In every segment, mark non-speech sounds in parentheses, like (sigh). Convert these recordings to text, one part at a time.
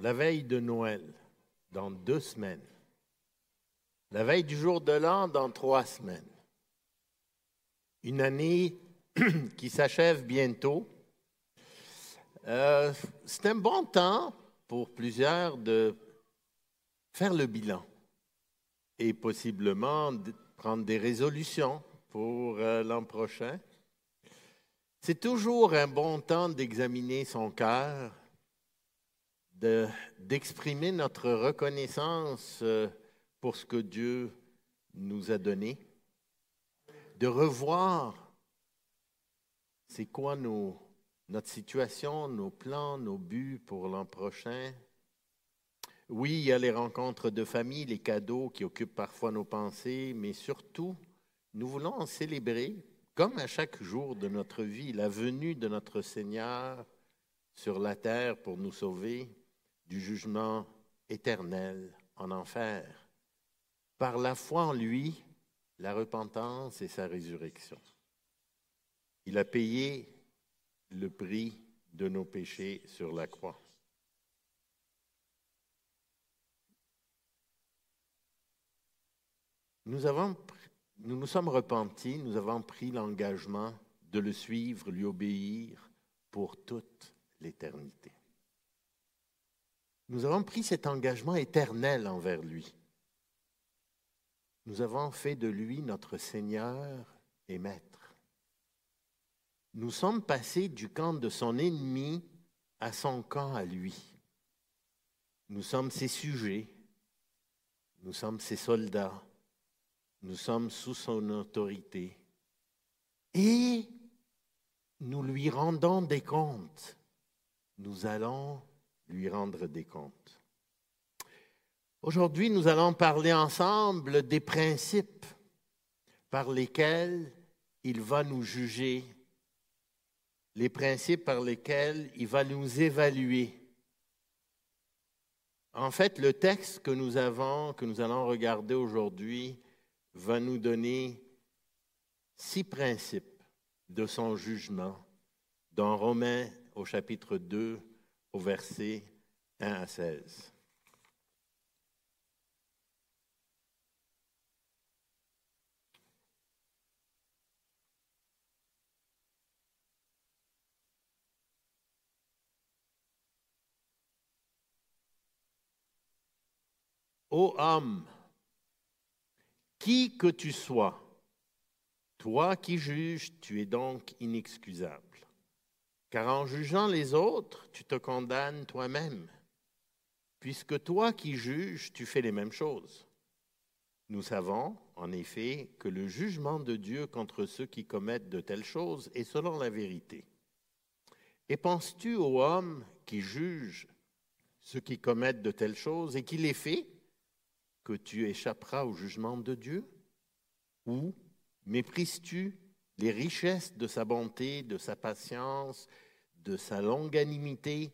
la veille de Noël, dans deux semaines. La veille du jour de l'an, dans trois semaines. Une année (clears throat) qui s'achève bientôt. Euh, c'est un bon temps pour plusieurs de faire le bilan et possiblement prendre des résolutions pour euh, l'an prochain. C'est toujours un bon temps d'examiner son cœur, d'exprimer notre reconnaissance euh, pour ce que Dieu nous a donné, de revoir c'est quoi notre situation, nos plans, nos buts pour l'an prochain. Oui, il y a les rencontres de famille, les cadeaux qui occupent parfois nos pensées, mais surtout, nous voulons célébrer, comme à chaque jour de notre vie, la venue de notre Seigneur sur la terre pour nous sauver du jugement éternel en enfer, par la foi en lui, la repentance et sa résurrection. Il a payé le prix de nos péchés sur la croix. Nous, nous nous sommes repentis, nous avons pris l'engagement de le suivre, lui obéir pour toute l'éternité. Nous avons pris cet engagement éternel envers lui. Nous avons fait de lui notre Seigneur et Maître. Nous sommes passés du camp de son ennemi à son camp à lui. Nous sommes ses sujets, nous sommes ses soldats, nous sommes sous son autorité et nous lui rendons des comptes. Nous allons lui rendre des comptes. Aujourd'hui, nous allons parler ensemble des principes par lesquels il va nous juger, les principes par lesquels il va nous évaluer. En fait, le texte que nous avons, que nous allons regarder aujourd'hui, va nous donner six principes de son jugement dans Romains au chapitre 2, au verset 1 à 16. Ô homme, qui que tu sois, toi qui juges, tu es donc inexcusable. Car en jugeant les autres, tu te condamnes toi-même, puisque toi qui juges, tu fais les mêmes choses. Nous savons, en effet, que le jugement de Dieu contre ceux qui commettent de telles choses est selon la vérité. Et penses-tu aux hommes qui jugent ceux qui commettent de telles choses et qui les fait, que tu échapperas au jugement de Dieu? Ou méprises-tu les richesses de sa bonté, de sa patience, de sa longanimité,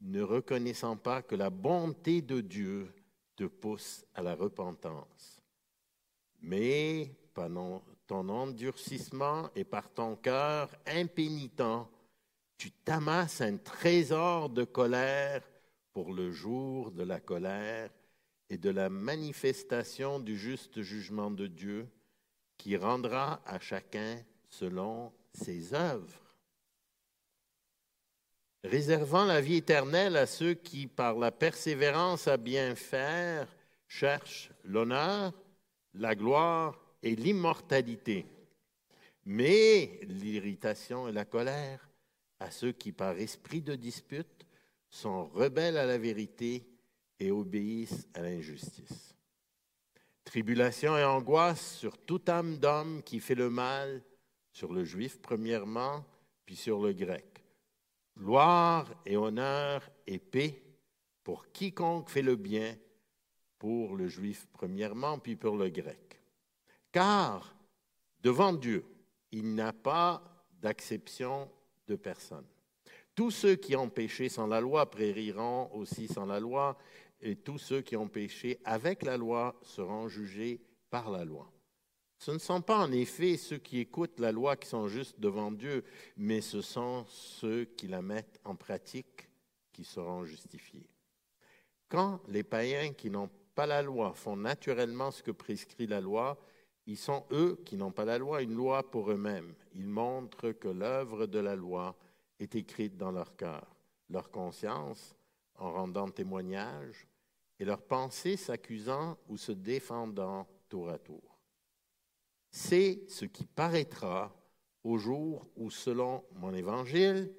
ne reconnaissant pas que la bonté de Dieu te pousse à la repentance. Mais par ton endurcissement et par ton cœur impénitent, tu t'amasses un trésor de colère pour le jour de la colère et de la manifestation du juste jugement de Dieu qui rendra à chacun selon ses œuvres réservant la vie éternelle à ceux qui, par la persévérance à bien faire, cherchent l'honneur, la gloire et l'immortalité, mais l'irritation et la colère à ceux qui, par esprit de dispute, sont rebelles à la vérité et obéissent à l'injustice. Tribulation et angoisse sur toute âme d'homme qui fait le mal, sur le juif premièrement, puis sur le grec gloire et honneur et paix pour quiconque fait le bien, pour le juif premièrement, puis pour le grec. Car devant Dieu, il n'a pas d'acception de personne. Tous ceux qui ont péché sans la loi périront aussi sans la loi, et tous ceux qui ont péché avec la loi seront jugés par la loi. Ce ne sont pas en effet ceux qui écoutent la loi qui sont justes devant Dieu, mais ce sont ceux qui la mettent en pratique qui seront justifiés. Quand les païens qui n'ont pas la loi font naturellement ce que prescrit la loi, ils sont eux qui n'ont pas la loi, une loi pour eux-mêmes. Ils montrent que l'œuvre de la loi est écrite dans leur cœur. Leur conscience, en rendant témoignage, et leur pensée s'accusant ou se défendant tour à tour. C'est ce qui paraîtra au jour où, selon mon évangile,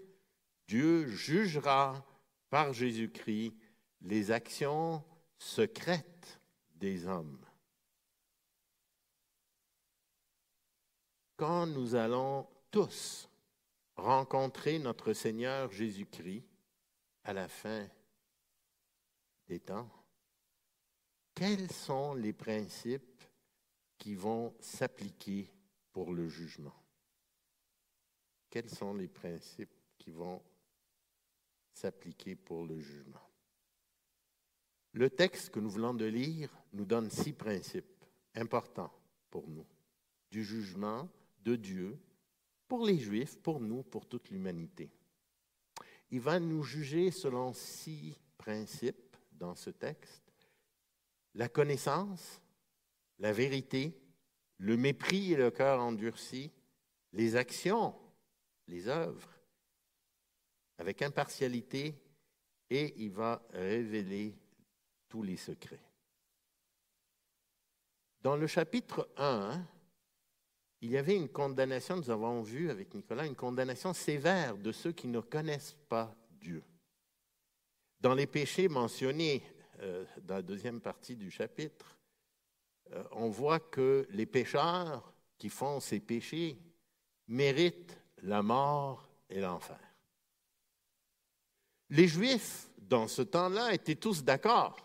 Dieu jugera par Jésus-Christ les actions secrètes des hommes. Quand nous allons tous rencontrer notre Seigneur Jésus-Christ à la fin des temps, quels sont les principes qui vont s'appliquer pour le jugement? Quels sont les principes qui vont s'appliquer pour le jugement? Le texte que nous venons de lire nous donne six principes importants pour nous du jugement de Dieu pour les Juifs, pour nous, pour toute l'humanité. Il va nous juger selon six principes dans ce texte. La connaissance, la vérité, le mépris et le cœur endurci, les actions, les œuvres, avec impartialité, et il va révéler tous les secrets. Dans le chapitre 1, il y avait une condamnation, nous avons vu avec Nicolas, une condamnation sévère de ceux qui ne connaissent pas Dieu. Dans les péchés mentionnés euh, dans la deuxième partie du chapitre, on voit que les pécheurs qui font ces péchés méritent la mort et l'enfer. Les Juifs, dans ce temps-là, étaient tous d'accord.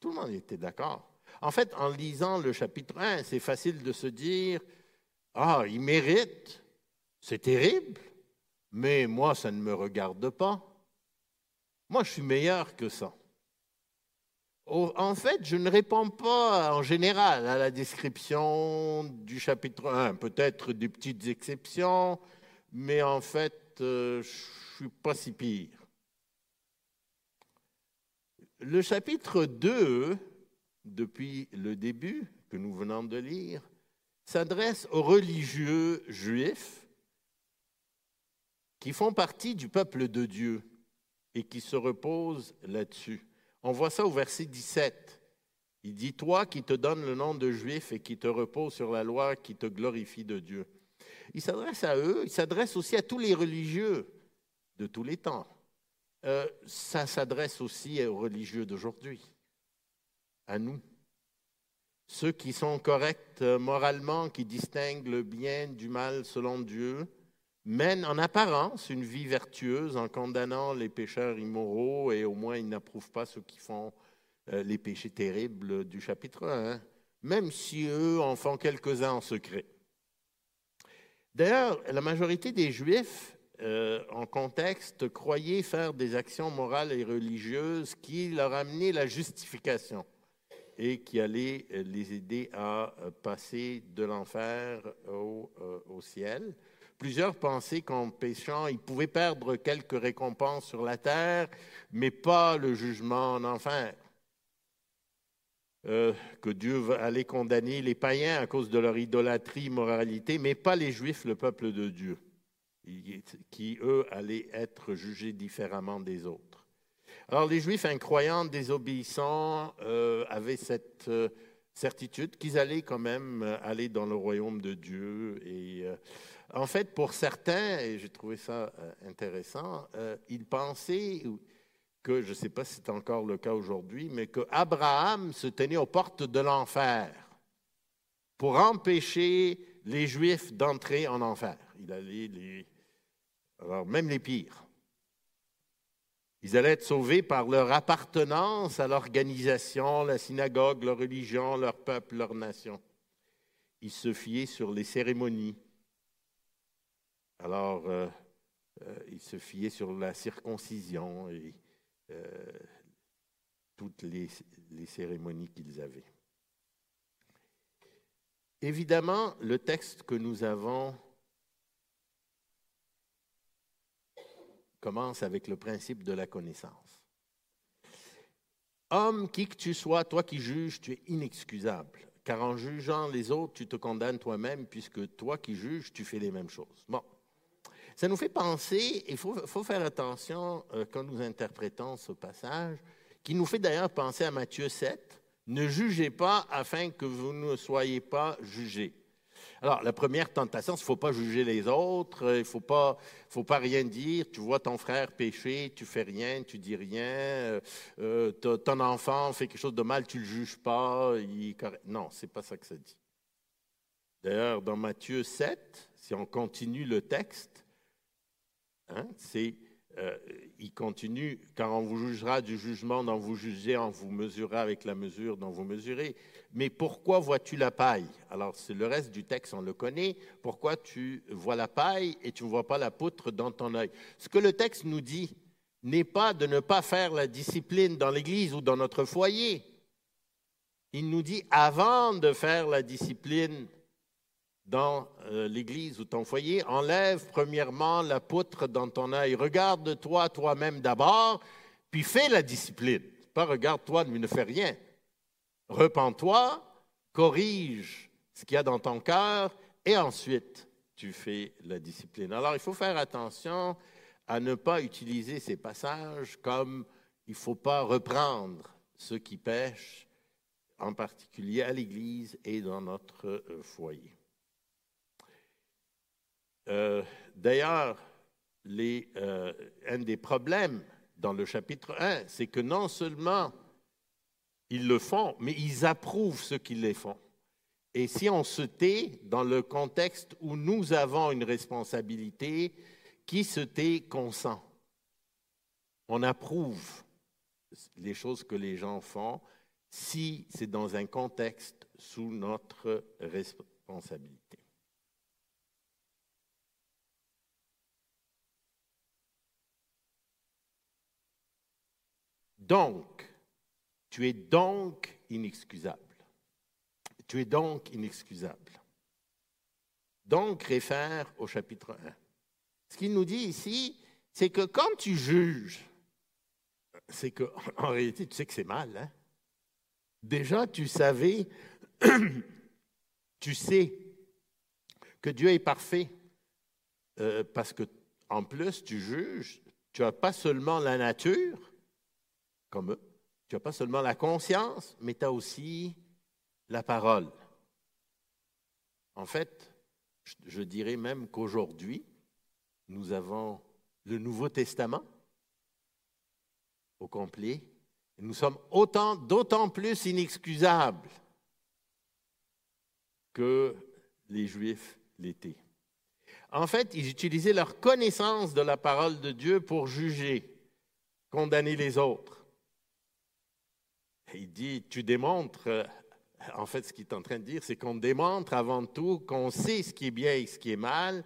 Tout le monde était d'accord. En fait, en lisant le chapitre 1, c'est facile de se dire, ah, il mérite, c'est terrible, mais moi, ça ne me regarde pas. Moi, je suis meilleur que ça. En fait, je ne réponds pas en général à la description du chapitre 1, peut-être des petites exceptions, mais en fait, euh, je ne suis pas si pire. Le chapitre 2, depuis le début que nous venons de lire, s'adresse aux religieux juifs qui font partie du peuple de Dieu et qui se reposent là-dessus. On voit ça au verset 17. Il dit, toi qui te donnes le nom de juif et qui te repose sur la loi, qui te glorifie de Dieu. Il s'adresse à eux, il s'adresse aussi à tous les religieux de tous les temps. Euh, ça s'adresse aussi aux religieux d'aujourd'hui, à nous. Ceux qui sont corrects euh, moralement, qui distinguent le bien du mal selon Dieu, mènent en apparence une vie vertueuse en condamnant les pécheurs immoraux et au moins ils n'approuvent pas ceux qui font euh, les péchés terribles du chapitre 1, même si eux en font quelques-uns en secret. D'ailleurs, la majorité des Juifs, euh, en contexte, croyaient faire des actions morales et religieuses qui leur amenaient la justification et qui allait euh, les aider à passer de l'enfer au, ciel. Plusieurs pensaient qu'en péchant, ils pouvaient perdre quelques récompenses sur la terre, mais pas le jugement en enfer. Euh, que Dieu allait condamner les païens à cause de leur idolâtrie, moralité, mais pas les Juifs, le peuple de Dieu, qui, eux, allaient être jugés différemment des autres. Alors les Juifs incroyants, désobéissants, euh, avaient cette euh, certitude qu'ils allaient quand même aller dans le royaume de Dieu. Et en fait, pour certains, et j'ai trouvé ça intéressant, ils pensaient que, je ne sais pas si c'est encore le cas aujourd'hui, mais que Abraham se tenait aux portes de l'enfer pour empêcher les Juifs d'entrer en enfer. Il allait les... Alors même les pires. Ils allaient être sauvés par leur appartenance à l'organisation, la synagogue, leur religion, leur peuple, leur nation. Ils se fiaient sur les cérémonies. Alors, euh, euh, ils se fiaient sur la circoncision et euh, toutes les, les cérémonies qu'ils avaient. Évidemment, le texte que nous avons commence avec le principe de la connaissance. Homme, qui que tu sois, toi qui juges, tu es inexcusable, car en jugeant les autres, tu te condamnes toi-même, puisque toi qui juges, tu fais les mêmes choses. Bon, ça nous fait penser, il faut, faire attention euh, quand nous interprétons ce passage, qui nous fait d'ailleurs penser à Matthieu 7, ne jugez pas afin que vous ne soyez pas jugés. Alors, la première tentation, il ne faut pas juger les autres, il ne faut pas, faut pas rien dire. Tu vois ton frère pécher, tu fais rien, tu dis rien. Euh, euh, ton enfant fait quelque chose de mal, tu ne le juges pas. Non, ce n'est pas ça que ça dit. D'ailleurs, dans Matthieu 7, si on continue le texte, hein, c'est euh, il continue, car on vous jugera du jugement dont vous jugez, on vous mesurera avec la mesure dont vous mesurez. Mais pourquoi vois-tu la paille? Alors, c'est le reste du texte, on le connaît. Pourquoi tu vois la paille et tu ne vois pas la poutre dans ton œil? Ce que le texte nous dit n'est pas de ne pas faire la discipline dans l'Église ou dans notre foyer. Il nous dit, avant de faire la discipline dans euh, l'église ou ton foyer, enlève premièrement la poutre dans ton œil. Regarde-toi toi-même d'abord, puis fais la discipline. Pas regarde-toi, mais ne fais rien. Repends-toi, corrige ce qu'il y a dans ton cœur, et ensuite tu fais la discipline. Alors il faut faire attention à ne pas utiliser ces passages comme il ne faut pas reprendre ceux qui pêchent, en particulier à l'Église et dans notre euh, foyer. Euh, d'ailleurs, euh, un des problèmes dans le chapitre 1, c'est que non seulement ils le font, mais ils approuvent ce qu'ils les font. Et si on se tait dans le contexte où nous avons une responsabilité, qui se tait consent. On approuve les choses que les gens font si c'est dans un contexte sous notre responsabilité. Donc, tu es donc inexcusable. Tu es donc inexcusable. Donc, réfère au chapitre 1. Ce qu'il nous dit ici, c'est que quand tu juges, c'est qu'en (laughs) réalité, tu sais que c'est mal. Hein? Déjà, tu savais, (clears throat) tu sais que Dieu est parfait, euh, parce que en plus, tu juges, tu n'as pas seulement la nature, comme eux. Tu n'as pas seulement la conscience, mais tu as aussi la parole. En fait, je dirais même qu'aujourd'hui, nous avons le Nouveau Testament au complet. Et nous sommes autant, d'autant plus inexcusables que les Juifs l'étaient. En fait, ils utilisaient leur connaissance de la parole de Dieu pour juger, condamner les autres. Il dit, tu démontres, euh, en fait ce qu'il est en train de dire, c'est qu'on démontre avant tout qu'on sait ce qui est bien et ce qui est mal,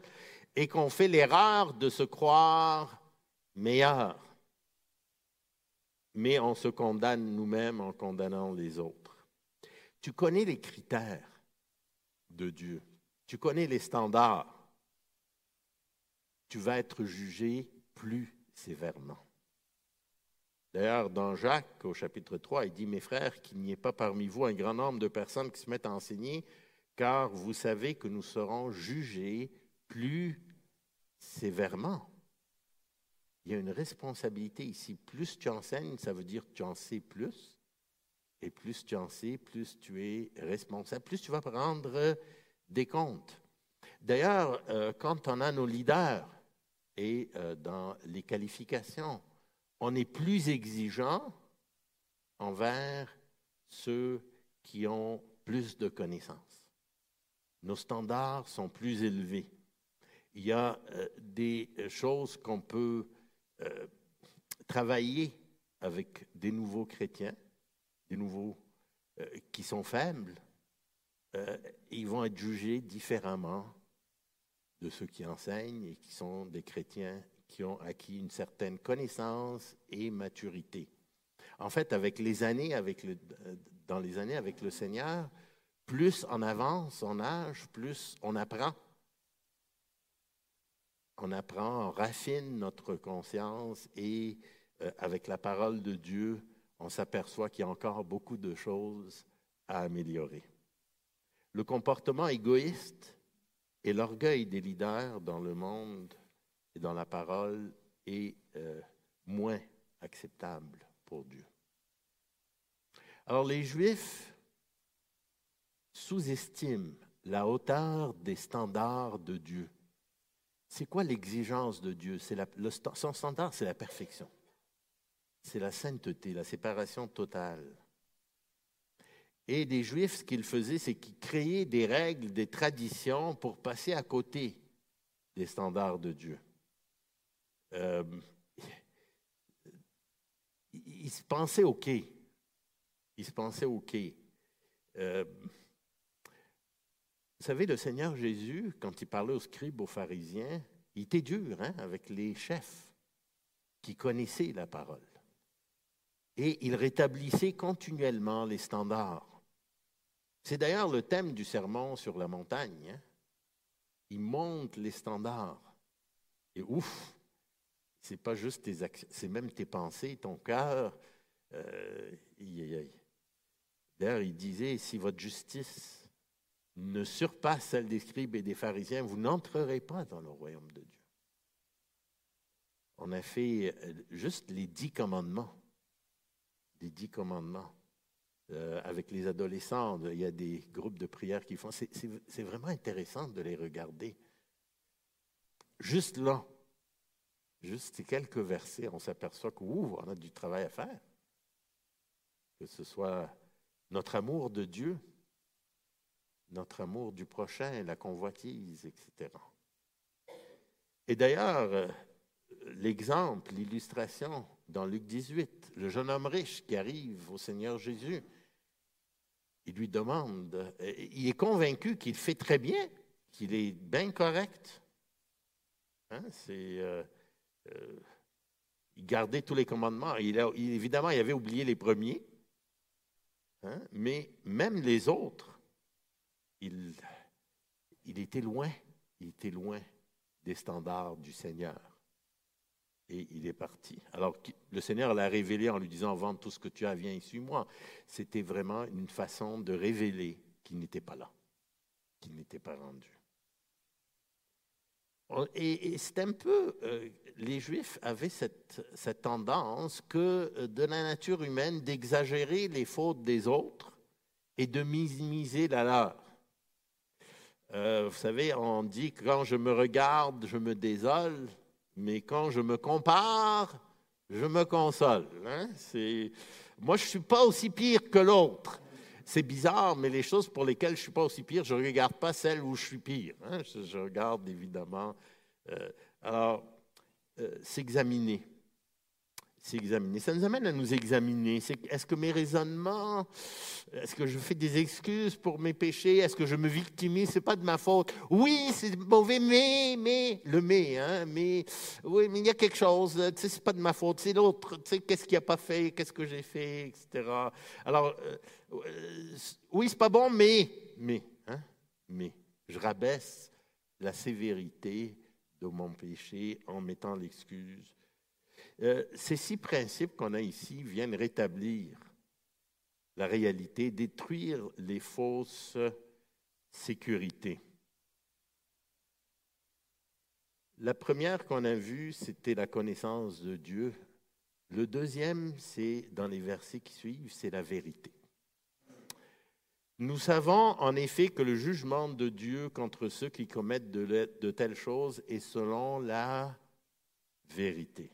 et qu'on fait l'erreur de se croire meilleur. Mais on se condamne nous-mêmes en condamnant les autres. Tu connais les critères de Dieu. Tu connais les standards. Tu vas être jugé plus sévèrement. D'ailleurs, dans Jacques, au chapitre 3, il dit, Mes frères, qu'il n'y ait pas parmi vous un grand nombre de personnes qui se mettent à enseigner, car vous savez que nous serons jugés plus sévèrement. Il y a une responsabilité ici. Plus tu enseignes, ça veut dire que tu en sais plus. Et plus tu en sais, plus tu es responsable, plus tu vas prendre des comptes. D'ailleurs, euh, quand on a nos leaders et euh, dans les qualifications, on est plus exigeant envers ceux qui ont plus de connaissances. Nos standards sont plus élevés. Il y a euh, des choses qu'on peut euh, travailler avec des nouveaux chrétiens, des nouveaux euh, qui sont faibles. ils vont être jugés différemment de ceux qui enseignent et qui sont des chrétiens qui ont acquis une certaine connaissance et maturité. En fait, avec les années, le, dans les années avec le Seigneur, plus on avance en âge, plus on apprend. on apprend, on raffine notre conscience et euh, avec la parole de Dieu, on s'aperçoit qu'il y a encore beaucoup de choses à améliorer. Le comportement égoïste et l'orgueil des leaders dans le monde dans la parole est euh, moins acceptable pour Dieu. Alors les Juifs sous-estiment la hauteur des standards de Dieu. C'est quoi l'exigence de Dieu? Son standard, c'est la perfection. C'est la sainteté, la séparation totale. Et des Juifs, ce qu'ils faisaient, c'est qu'ils créaient des règles, des traditions pour passer à côté des standards de Dieu. Euh, ils se pensaient OK. Ils se pensaient OK. Euh, vous savez, le Seigneur Jésus, quand il parlait aux scribes, aux pharisiens, il était dur hein, avec les chefs qui connaissaient la parole. Et il rétablissait continuellement les standards. C'est d'ailleurs le thème du sermon sur la montagne. Hein. Il monte les standards. Et ouf, c'est pas juste tes actions, c'est même tes pensées, ton cœur. Euh, d'ailleurs, il disait, si votre justice ne surpasse celle des scribes et des pharisiens, vous n'entrerez pas dans le royaume de Dieu. On a fait euh, juste les dix commandements. Les dix commandements. Euh, avec les adolescents, il y a des groupes de prière qui font. C'est vraiment intéressant de les regarder. Juste là, juste quelques versets, on s'aperçoit qu'on a du travail à faire. Que ce soit notre amour de Dieu, notre amour du prochain, la convoitise, etc. Et d'ailleurs, euh, l'exemple, l'illustration dans Luc 18, le jeune homme riche qui arrive au Seigneur Jésus, il lui demande, euh, il est convaincu qu'il fait très bien, qu'il est bien correct. Hein, c'est, euh, euh, il gardait tous les commandements. Évidemment, il avait oublié les premiers, hein, mais même les autres, il, il était loin, il était loin des standards du Seigneur. Et il est parti. Alors, le Seigneur l'a révélé en lui disant Vends tout ce que tu as, viens et suis-moi. C'était vraiment une façon de révéler qu'il n'était pas là, qu'il n'était pas rendu. Et, c'est un peu, euh, les Juifs avaient cette, tendance que euh, de la nature humaine d'exagérer les fautes des autres et de minimiser la leur. Euh, vous savez, on dit quand je me regarde, je me désole mais quand je me compare, je me console. Hein. Moi, je ne suis pas aussi pire que l'autre. C'est bizarre, mais les choses pour lesquelles je ne suis pas aussi pire, je ne regarde pas celles où je suis pire. Hein. Je, regarde évidemment. Euh, alors, euh, s'examiner s'examiner. Ça nous amène à nous examiner. Est-ce que mes raisonnements, est-ce que je fais des excuses pour mes péchés? Est-ce que je me victimise? C'est pas de ma faute. Oui, c'est mauvais, mais, mais, le mais, hein, mais, oui, mais il y a quelque chose. Tu sais, c'est pas de ma faute. C'est l'autre. Tu sais, qu'est-ce qu'il a pas fait Qu'est-ce que j'ai fait, etc. Alors, euh, euh, oui, c'est pas bon, mais, mais, hein, mais, je rabaisse la sévérité de mon péché en mettant l'excuse euh, ces six principes qu'on a ici viennent rétablir la réalité, détruire les fausses sécurités. La première qu'on a vue, c'était la connaissance de Dieu. Le deuxième, c'est dans les versets qui suivent, c'est la vérité. Nous savons en effet que le jugement de Dieu contre ceux qui commettent de, de telles choses est selon la vérité.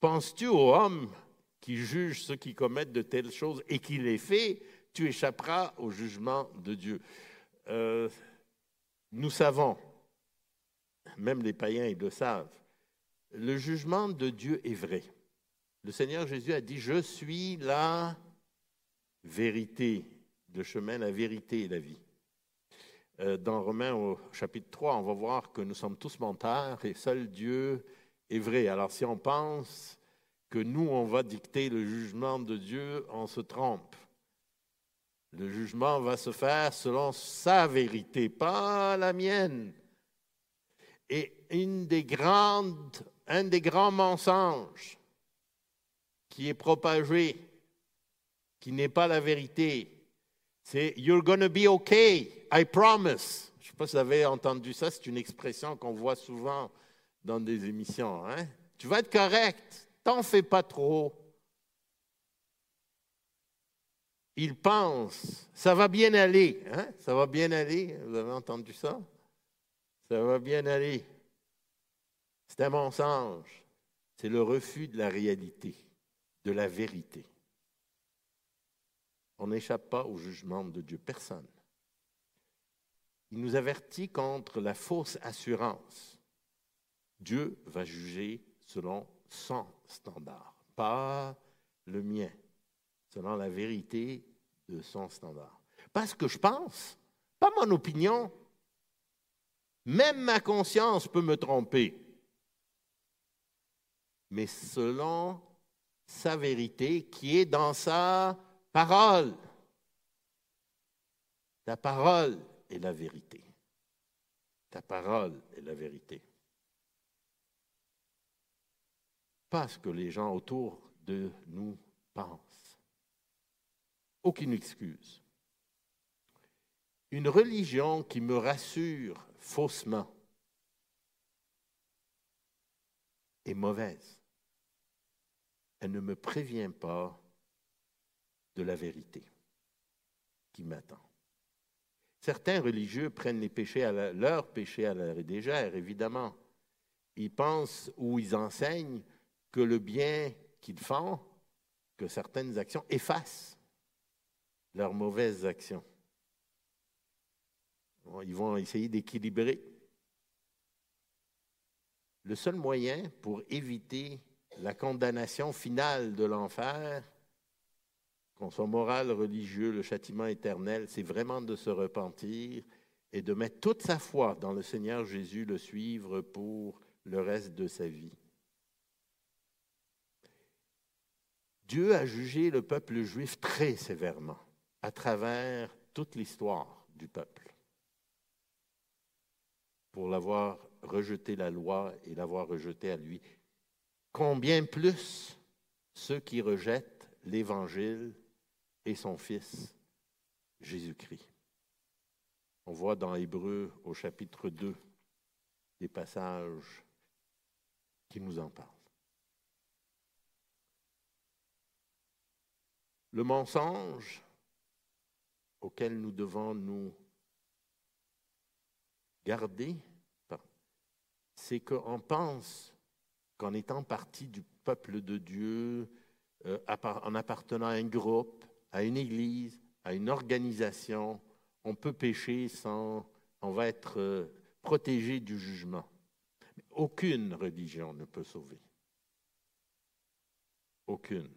Penses-tu aux hommes qui jugent ceux qui commettent de telles choses et qui les fait, tu échapperas au jugement de Dieu. Euh, nous savons, même les païens le savent, le jugement de Dieu est vrai. Le Seigneur Jésus a dit, je suis la vérité, le chemin, la vérité et la vie. Euh, dans Romains au chapitre 3, on va voir que nous sommes tous menteurs et seul Dieu est vrai. Alors si on pense que nous, on va dicter le jugement de Dieu, on se trompe. Le jugement va se faire selon sa vérité, pas la mienne. Et une des grandes, un des grands mensonges qui est propagé, qui n'est pas la vérité, c'est You're gonna be okay, I promise. Je ne sais pas si vous avez entendu ça, c'est une expression qu'on voit souvent dans des émissions. Hein? Tu vas être correct, t'en fais pas trop. Il pense, ça va bien aller. Hein? Ça va bien aller, vous avez entendu ça? Ça va bien aller. C'est un mensonge. C'est le refus de la réalité, de la vérité. On n'échappe pas au jugement de Dieu, personne. Il nous avertit contre la fausse assurance. Dieu va juger selon son standard, pas le mien, selon la vérité de son standard. Pas ce que je pense, pas mon opinion. Même ma conscience peut me tromper. Mais selon sa vérité qui est dans sa parole. Ta parole est la vérité. Ta parole est la vérité. Pas ce que les gens autour de nous pensent. Aucune excuse. Une religion qui me rassure faussement est mauvaise. Elle ne me prévient pas de la vérité qui m'attend. Certains religieux prennent péchés à leurs péchés à la légère, évidemment. Ils pensent ou ils enseignent le bien qu'ils font, que certaines actions effacent leurs mauvaises actions. Ils vont essayer d'équilibrer. Le seul moyen pour éviter la condamnation finale de l'enfer, qu'on soit moral, religieux, le châtiment éternel, c'est vraiment de se repentir et de mettre toute sa foi dans le Seigneur Jésus, le suivre pour le reste de sa vie. Dieu a jugé le peuple juif très sévèrement à travers toute l'histoire du peuple pour l'avoir rejeté la loi et l'avoir rejeté à lui. Combien plus ceux qui rejettent l'Évangile et son Fils, Jésus-Christ. On voit dans Hébreu au chapitre 2 des passages qui nous en parlent. Le mensonge auquel nous devons nous garder, c'est qu'on pense qu'en étant partie du peuple de Dieu, euh, en appartenant à un groupe, à une église, à une organisation, on peut pécher sans, on va être euh, protégé du jugement. Aucune religion ne peut sauver. Aucune.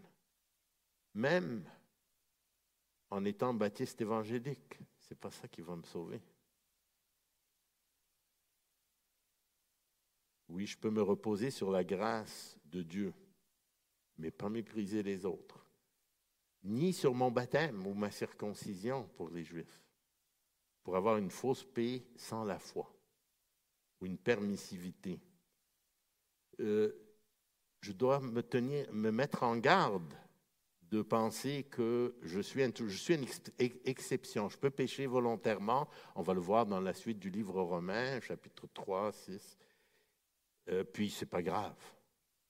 Même en étant baptiste évangélique, c'est pas ça qui va me sauver. Oui, je peux me reposer sur la grâce de Dieu, mais pas mépriser les autres ni sur mon baptême ou ma circoncision pour les Juifs, pour avoir une fausse paix sans la foi ou une permissivité. Euh, je dois me, tenir, me mettre en garde de penser que je suis, une exception. Je peux pécher volontairement. On va le voir dans la suite du livre romain, chapitre 3, 6. Euh, puis, c'est pas grave.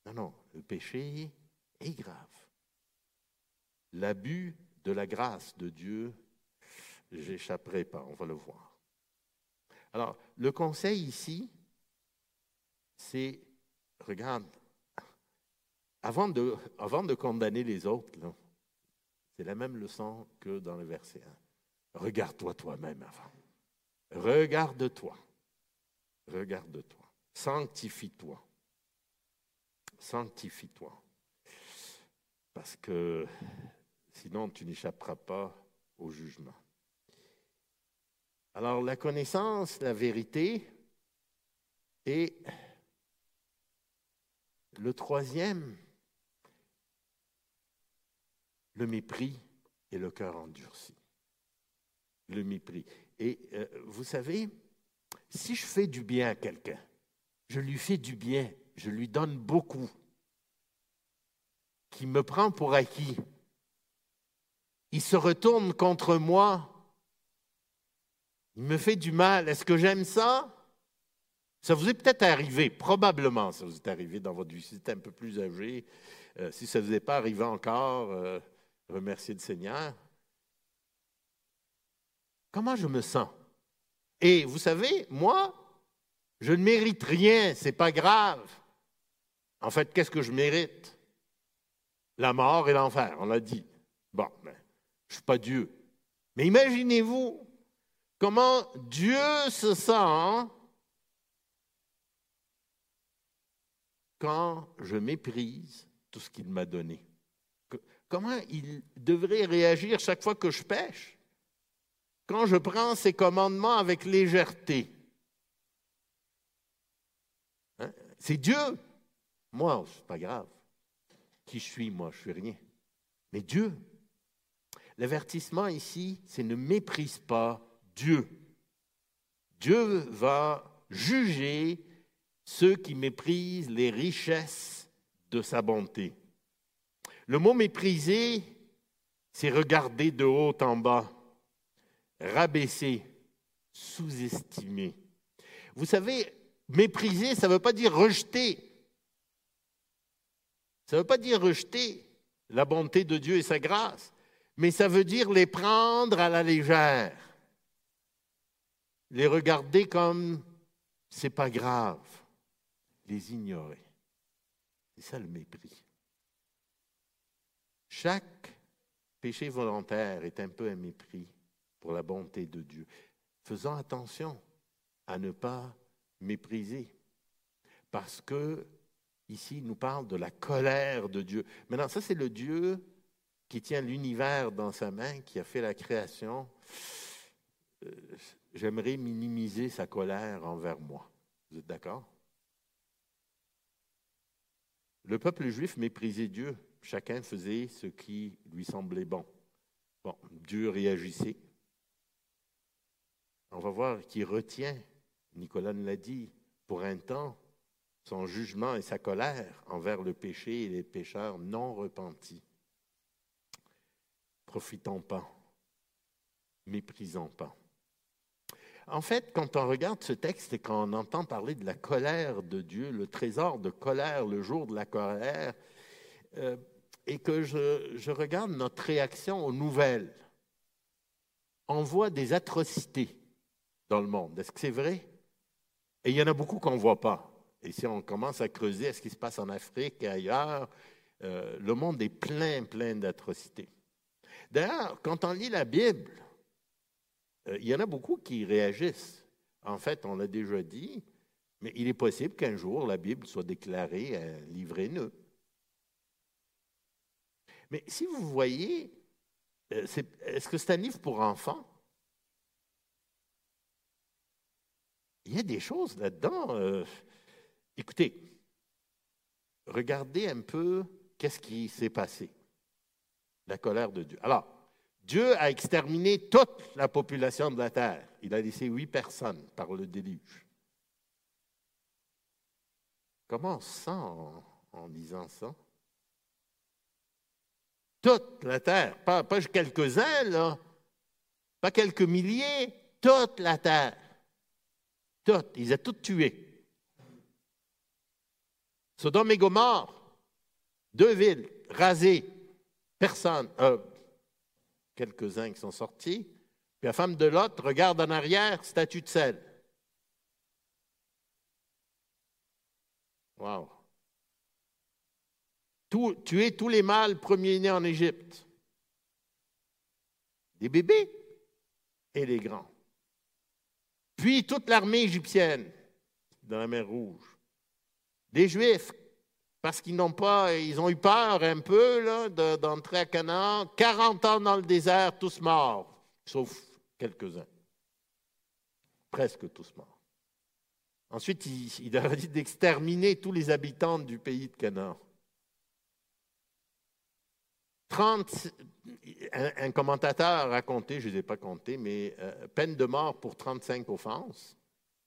Non, non, le péché est grave l'abus de la grâce de Dieu, j'échapperai pas, on va le voir. Alors, le conseil ici, c'est, regarde, avant de, avant de condamner les autres, c'est la même leçon que dans le verset 1. Regarde-toi toi-même avant. Regarde-toi. Regarde-toi. Sanctifie-toi. Sanctifie-toi. Parce que Sinon, tu n'échapperas pas au jugement. Alors, la connaissance, la vérité, et le troisième, le mépris et le cœur endurci. Le mépris. Et euh, vous savez, si je fais du bien à quelqu'un, je lui fais du bien, je lui donne beaucoup, qui me prend pour acquis, il se retourne contre moi, il me fait du mal, est-ce que j'aime ça? Ça vous est peut-être arrivé, probablement ça vous est arrivé dans votre vie, si vous êtes un peu plus âgé, euh, si ça ne vous est pas arrivé encore, euh, remerciez le Seigneur. Comment je me sens? Et vous savez, moi, je ne mérite rien, c'est pas grave. En fait, qu'est-ce que je mérite? La mort et l'enfer, on l'a dit. Bon, mais je ne suis pas Dieu. Mais imaginez-vous comment Dieu se sent quand je méprise tout ce qu'il m'a donné. Comment il devrait réagir chaque fois que je pêche? Quand je prends ses commandements avec légèreté. Hein? C'est Dieu. Moi, c'est pas grave. Qui je suis, moi, je suis rien. Mais Dieu. L'avertissement ici, c'est ne méprise pas Dieu. Dieu va juger ceux qui méprisent les richesses de sa bonté. Le mot mépriser, c'est regarder de haut en bas, rabaisser, sous-estimer. Vous savez, mépriser, ça ne veut pas dire rejeter. Ça ne veut pas dire rejeter la bonté de Dieu et sa grâce, mais ça veut dire les prendre à la légère, les regarder comme c'est pas grave les ignorer. C'est ça le mépris. Chaque péché volontaire est un peu un mépris pour la bonté de Dieu. Faisons attention à ne pas mépriser. Parce que ici, il nous parle de la colère de Dieu. Maintenant, ça, c'est le Dieu qui tient l'univers dans sa main, qui a fait la création. Euh, j'aimerais minimiser sa colère envers moi. Vous êtes d'accord? Le peuple juif méprisait Dieu. Chacun faisait ce qui lui semblait bon. Bon, Dieu réagissait. On va voir qu'il retient, Nicolas nous l'a dit, pour un temps, son jugement et sa colère envers le péché et les pécheurs non repentis. Profitons pas, méprisons pas. En fait, quand on regarde ce texte et quand on entend parler de la colère de Dieu, le trésor de colère, le jour de la colère, euh, et que je, regarde notre réaction aux nouvelles, on voit des atrocités dans le monde. Est-ce que c'est vrai? Et il y en a beaucoup qu'on ne voit pas. Et si on commence à creuser ce qui se passe en Afrique et ailleurs, euh, le monde est plein, plein d'atrocités. D'ailleurs, quand on lit la Bible, euh, il y en a beaucoup qui réagissent. En fait, on l'a déjà dit, mais il est possible qu'un jour la Bible soit déclarée un livre haineux. Mais si vous voyez, euh, est-ce que c'est un livre pour enfants? Il y a des choses là-dedans. Euh, écoutez, regardez un peu qu'est-ce qui s'est passé. La colère de Dieu. Alors, Dieu a exterminé toute la population de la terre. Il a laissé huit personnes par le déluge. Comment on se sent en, disant ça? Toute la terre, pas, quelques-uns, là, pas quelques milliers, toute la terre. Toutes, ils ont toutes tués. Sodome et Gomorre, deux villes rasées, personne, euh, quelques-uns qui sont sortis. Puis la femme de Lot regarde en arrière, statue de sel. Wow. Tuer tous les mâles premiers-nés en Égypte. Des bébés et les grands. Puis toute l'armée égyptienne dans la mer Rouge. Des Juifs parce qu'ils n'ont pas, ils ont eu peur un peu d'entrer à Canaan. 40 ans dans le désert, tous morts, sauf quelques-uns. Presque tous morts. Ensuite, il, il a dit d'exterminer tous les habitants du pays de Canaan. 30, un, commentateur a raconté, je ne les ai pas comptés, mais euh, peine de mort pour 35 offenses.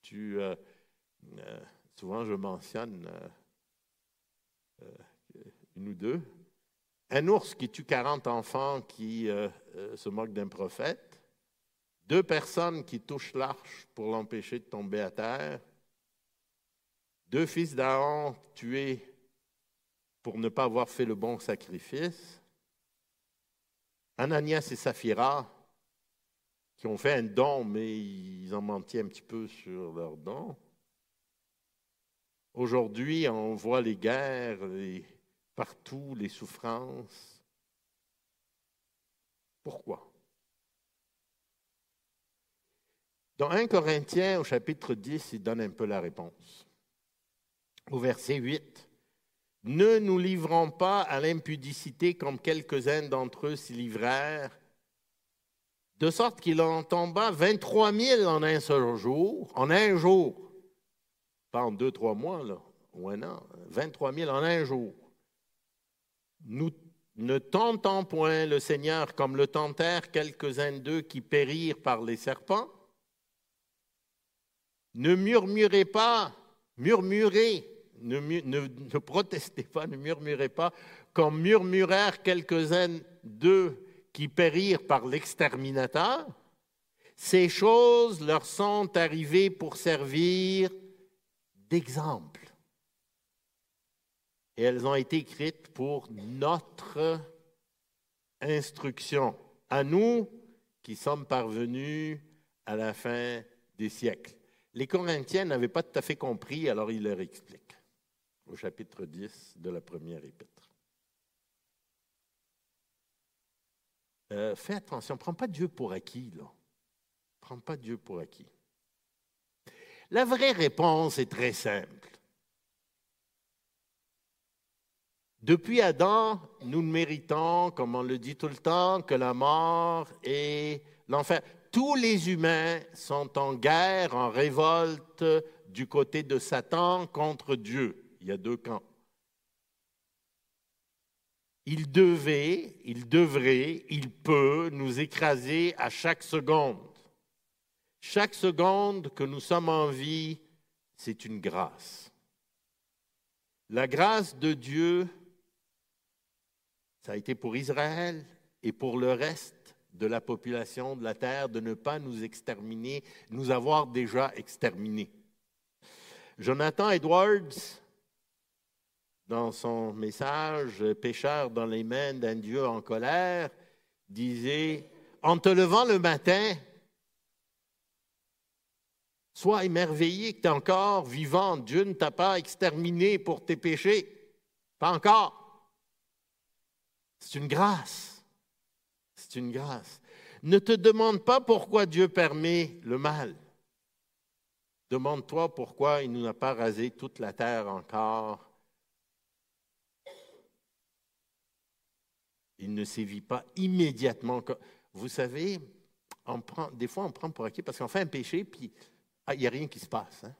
Tu, euh, euh, souvent je mentionne une ou deux. Un ours qui tue 40 enfants qui se moquent d'un prophète. Deux personnes qui touchent l'arche pour l'empêcher de tomber à terre. Deux fils d'Aaron tués pour ne pas avoir fait le bon sacrifice. Ananias et Saphira, qui ont fait un don, mais ils en mentiez un petit peu sur leur don. Aujourd'hui, on voit les guerres partout, les souffrances. Pourquoi? Dans 1 Corinthiens, au chapitre 10, il donne un peu la réponse. Au verset 8, Ne nous livrons pas à l'impudicité comme quelques-uns d'entre eux s'y livrèrent, de sorte qu'il en tomba 23 000 en un seul jour, en un jour, pas en deux, trois mois, là, ou un an, 23 000 en un jour. Nous ne tentons point le Seigneur comme le tentèrent quelques-uns d'eux qui périrent par les serpents. Ne murmurez pas, murmurez, ne, protestez pas, ne murmurez pas, comme murmurèrent quelques-uns d'eux qui périrent par l'exterminateur, ces choses leur sont arrivées pour servir d'exemple. Et elles ont été écrites pour notre instruction, à nous qui sommes parvenus à la fin des siècles. Les Corinthiens n'avaient pas tout à fait compris, alors il leur explique au chapitre 10 de la première épître. Euh, fais attention, prends pas Dieu pour acquis, là. Prends pas Dieu pour acquis. La vraie réponse est très simple. Depuis Adam, nous méritons, comme on le dit tout le temps, que la mort et l'enfer. Tous les humains sont en guerre, en révolte du côté de Satan contre Dieu. Il y a deux camps. Il devait, il devrait, il peut nous écraser à chaque seconde. Chaque seconde que nous sommes en vie, c'est une grâce. La grâce de Dieu, ça a été pour Israël et pour le reste de la population de la terre de ne pas nous exterminer, nous avoir déjà exterminés. Jonathan Edwards, dans son message Pécheur dans les mains d'un Dieu en colère, disait En te levant le matin, sois émerveillé que tu es encore vivant. Dieu ne t'a pas exterminé pour tes péchés. Pas encore. C'est une grâce. C'est une grâce. Ne te demande pas pourquoi Dieu permet le mal. Demande-toi pourquoi il ne nous a pas rasé toute la terre encore Il ne sévit pas immédiatement. Vous savez, des fois, on prend pour acquis parce qu'on fait un péché, puis ah, il n'y a rien qui se passe. Hein?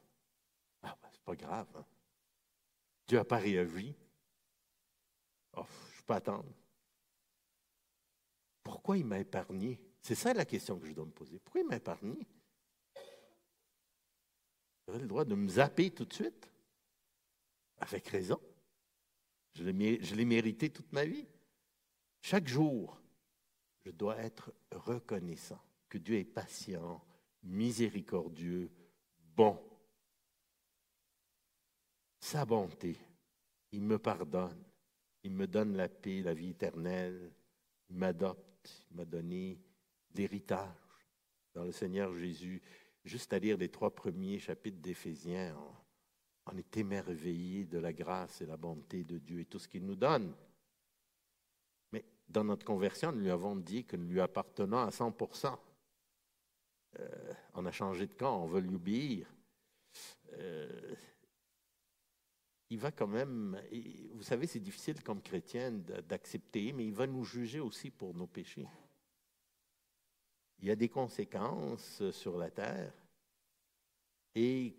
Ah, ben, c'est pas grave. Hein? Dieu n'a pas réagi. Oh, je peux attendre. Pourquoi il m'a épargné? C'est ça la question que je dois me poser. Pourquoi il m'a épargné? J'aurais le droit de me zapper tout de suite? Avec raison. Je l'ai mérité toute ma vie. Chaque jour, je dois être reconnaissant que Dieu est patient, miséricordieux, bon. Sa bonté, il me pardonne, il me donne la paix, la vie éternelle, il m'adopte, il m'a donné l'héritage dans le Seigneur Jésus. Juste à lire les trois premiers chapitres d'Éphésiens, on est émerveillé de la grâce et la bonté de Dieu et tout ce qu'il nous donne dans notre conversion, nous lui avons dit que nous lui appartenons à 100% euh, On a changé de camp, on veut lui obéir. Euh, il va quand même, vous savez, c'est difficile comme chrétien d'accepter, mais il va nous juger aussi pour nos péchés. Il y a des conséquences sur la terre. Et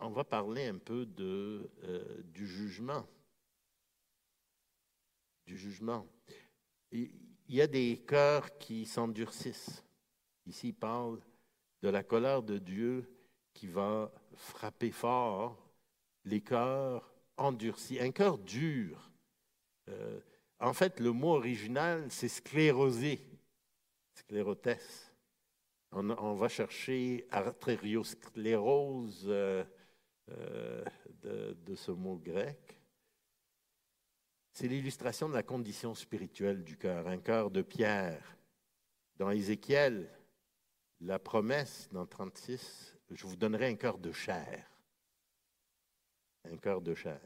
on va parler un peu de, euh, du jugement. Du jugement il y a des cœurs qui s'endurcissent. Ici, il parle de la colère de Dieu qui va frapper fort les cœurs endurcis, un cœur dur. Euh, en fait, le mot original, c'est sclérosé, sclérotès. On, va chercher artériosclérose euh, euh, de, ce mot grec. C'est l'illustration de la condition spirituelle du cœur, un cœur de pierre. Dans Ézéchiel, la promesse dans 36, je vous donnerai un cœur de chair. Un cœur de chair.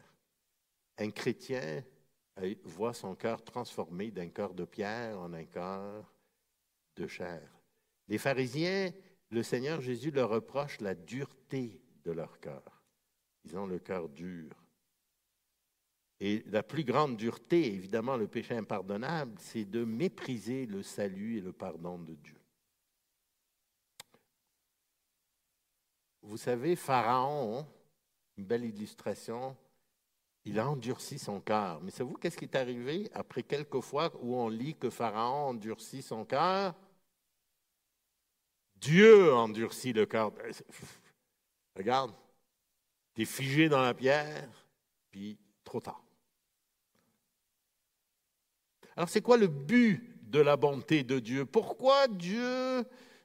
Un chrétien voit son cœur transformé d'un cœur de pierre en un cœur de chair. Les pharisiens, le Seigneur Jésus leur reproche la dureté de leur cœur. Ils ont le cœur dur. Et la plus grande dureté, évidemment, le péché impardonnable, c'est de mépriser le salut et le pardon de Dieu. Vous savez, Pharaon, une belle illustration, il a endurci son cœur. Mais savez-vous qu'est-ce qui est arrivé après quelques fois où on lit que Pharaon endurcit son cœur? Dieu endurcit le cœur. Regarde, tu es figé dans la pierre, puis trop tard. Alors c'est quoi le but de la bonté de Dieu? Pourquoi Dieu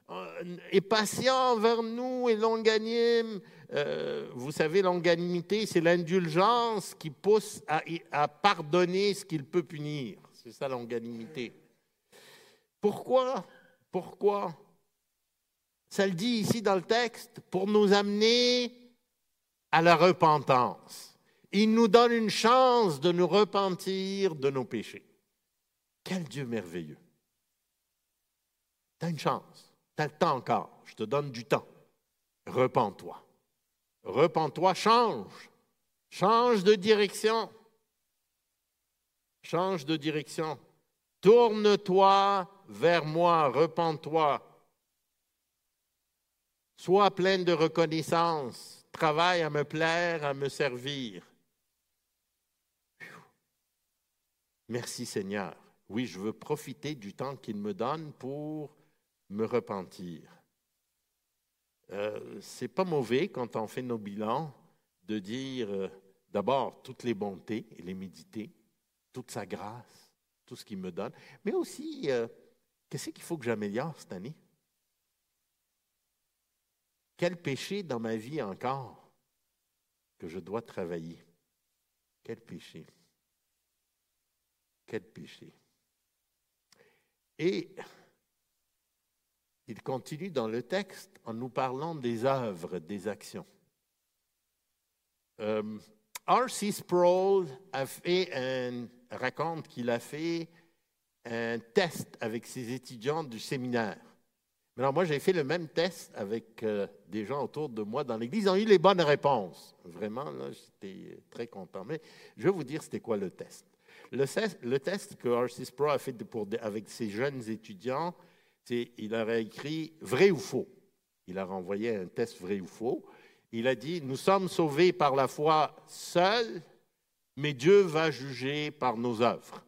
euh, est patient envers nous et longanime euh, Vous savez, longanimité, c'est l'indulgence qui pousse à, à pardonner ce qu'il peut punir. C'est ça longanimité. Pourquoi? Pourquoi? Ça le dit ici dans le texte, pour nous amener à la repentance. Il nous donne une chance de nous repentir de nos péchés. Quel Dieu merveilleux. Tu as une chance. Tu as le temps encore. Je te donne du temps. Repends-toi. Repends-toi, change. Change de direction. Change de direction. Tourne-toi vers moi. Repends-toi. Sois pleine de reconnaissance. Travaille à me plaire, à me servir. Merci Seigneur. Oui, je veux profiter du temps qu'il me donne pour me repentir. Euh, c'est pas mauvais quand on fait nos bilans de dire euh, d'abord toutes les bontés et les méditer, toute sa grâce, tout ce qu'il me donne, mais aussi euh, qu'est-ce qu'il faut que j'améliore cette année? Quel péché dans ma vie encore que je dois travailler? Quel péché? Quel péché? Et il continue dans le texte en nous parlant des œuvres, des actions. Euh, R.C. Sproul a fait un, raconte qu'il a fait un test avec ses étudiants du séminaire. Alors moi, j'ai fait le même test avec euh, des gens autour de moi dans l'Église. Ils ont eu les bonnes réponses. Vraiment, là, j'étais très content. Mais je vais vous dire c'était quoi le test? Le, test que R.C. Pro a fait avec ses jeunes étudiants, c'est il a écrit vrai ou faux. Il a renvoyé un test vrai ou faux. Il a dit Nous sommes sauvés par la foi seuls, mais Dieu va juger par nos œuvres.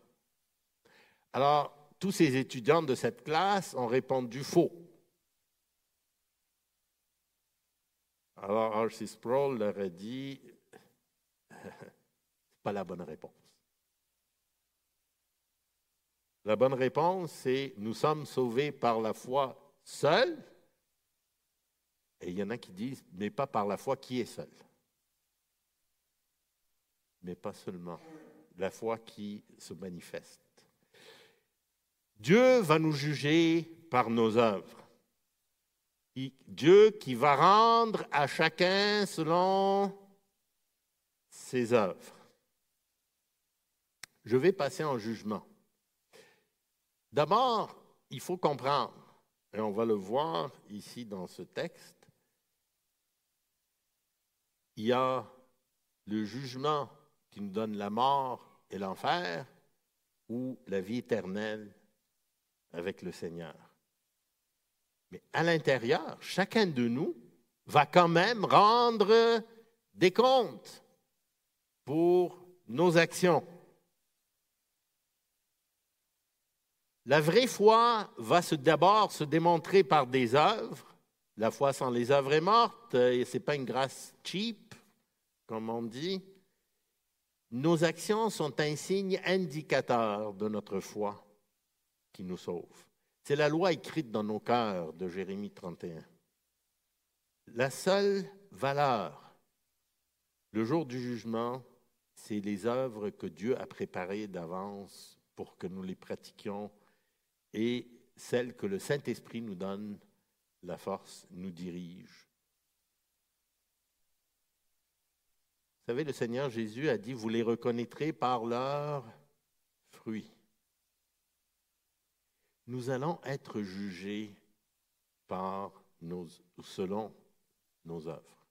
Alors, tous ces étudiants de cette classe ont répondu faux. Alors, R.C. Sproul leur a dit, (laughs) c'est pas la bonne réponse. La bonne réponse, c'est nous sommes sauvés par la foi seule. Et il y en a qui disent, mais pas par la foi qui est seule. Mais pas seulement. La foi qui se manifeste. Dieu va nous juger par nos œuvres. Dieu qui va rendre à chacun selon ses œuvres. Je vais passer en jugement. D'abord, il faut comprendre, et on va le voir ici dans ce texte, il y a le jugement qui nous donne la mort et l'enfer ou la vie éternelle avec le Seigneur. Mais à l'intérieur, chacun de nous va quand même rendre des comptes pour nos actions. La vraie foi va d'abord se démontrer par des œuvres. La foi sans les œuvres est morte, et ce n'est pas une grâce cheap, comme on dit, nos actions sont un signe indicateur de notre foi qui nous sauve. C'est la loi écrite dans nos cœurs de Jérémie 31. La seule valeur, le jour du jugement, c'est les œuvres que Dieu a préparées d'avance pour que nous les pratiquions et celles que le Saint-Esprit nous donne la force, nous dirige. Vous savez, le Seigneur Jésus a dit, vous les reconnaîtrez par leurs fruits. Nous allons être jugés par selon nos œuvres.